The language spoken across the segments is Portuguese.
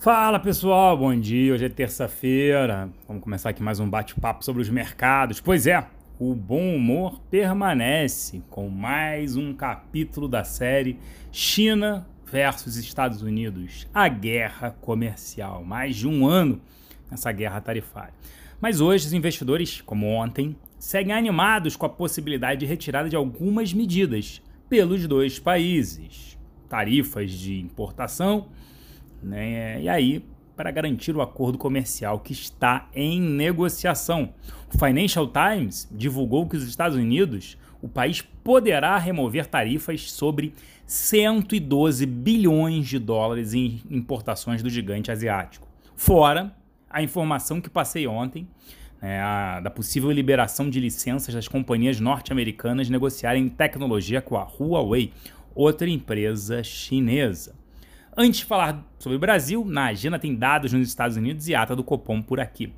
Fala pessoal, bom dia. Hoje é terça-feira. Vamos começar aqui mais um bate-papo sobre os mercados. Pois é, o bom humor permanece com mais um capítulo da série China versus Estados Unidos, a guerra comercial. Mais de um ano nessa guerra tarifária. Mas hoje os investidores, como ontem, seguem animados com a possibilidade de retirada de algumas medidas pelos dois países. Tarifas de importação né? E aí, para garantir o acordo comercial que está em negociação. O Financial Times divulgou que os Estados Unidos, o país poderá remover tarifas sobre 112 bilhões de dólares em importações do gigante asiático. Fora a informação que passei ontem né, a, da possível liberação de licenças das companhias norte-americanas negociarem tecnologia com a Huawei, outra empresa chinesa. Antes de falar sobre o Brasil, na agenda tem dados nos Estados Unidos e ata do Copom por aqui.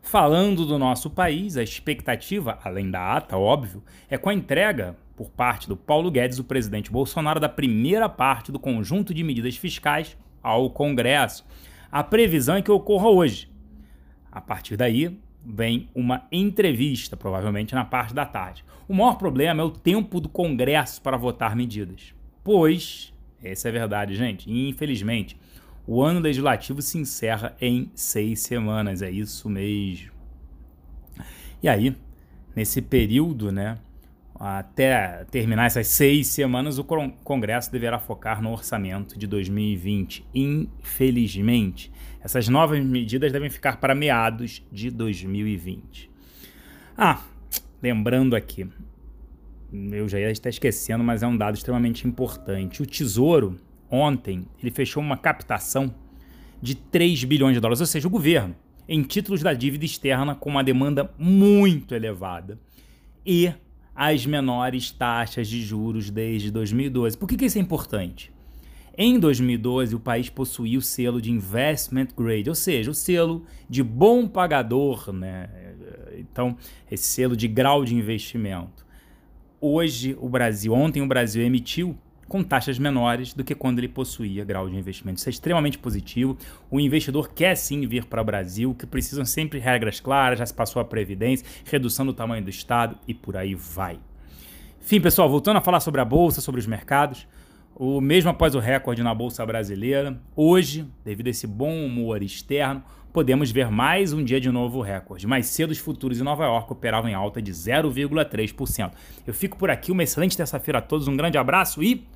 Falando do nosso país, a expectativa, além da ata, óbvio, é com a entrega por parte do Paulo Guedes, o presidente Bolsonaro, da primeira parte do conjunto de medidas fiscais ao Congresso. A previsão é que ocorra hoje. A partir daí, vem uma entrevista, provavelmente na parte da tarde. O maior problema é o tempo do Congresso para votar medidas, pois essa é a verdade, gente. infelizmente, o ano legislativo se encerra em seis semanas. É isso mesmo. E aí, nesse período, né, até terminar essas seis semanas, o Congresso deverá focar no orçamento de 2020. Infelizmente, essas novas medidas devem ficar para meados de 2020. Ah, lembrando aqui, eu já ia estar esquecendo, mas é um dado extremamente importante. O Tesouro, ontem, ele fechou uma captação de 3 bilhões de dólares, ou seja, o governo, em títulos da dívida externa com uma demanda muito elevada e as menores taxas de juros desde 2012. Por que, que isso é importante? Em 2012, o país possuía o selo de Investment Grade, ou seja, o selo de bom pagador, né? Então, esse selo de grau de investimento hoje o Brasil, ontem o Brasil emitiu com taxas menores do que quando ele possuía grau de investimento. Isso é extremamente positivo. O investidor quer sim vir para o Brasil, que precisam sempre regras claras, já se passou a previdência, redução do tamanho do Estado e por aí vai. Enfim, pessoal, voltando a falar sobre a Bolsa, sobre os mercados, o mesmo após o recorde na Bolsa Brasileira, hoje, devido a esse bom humor externo, podemos ver mais um dia de novo recorde. Mais cedo, os futuros em Nova York operavam em alta de 0,3%. Eu fico por aqui, uma excelente terça-feira a todos, um grande abraço e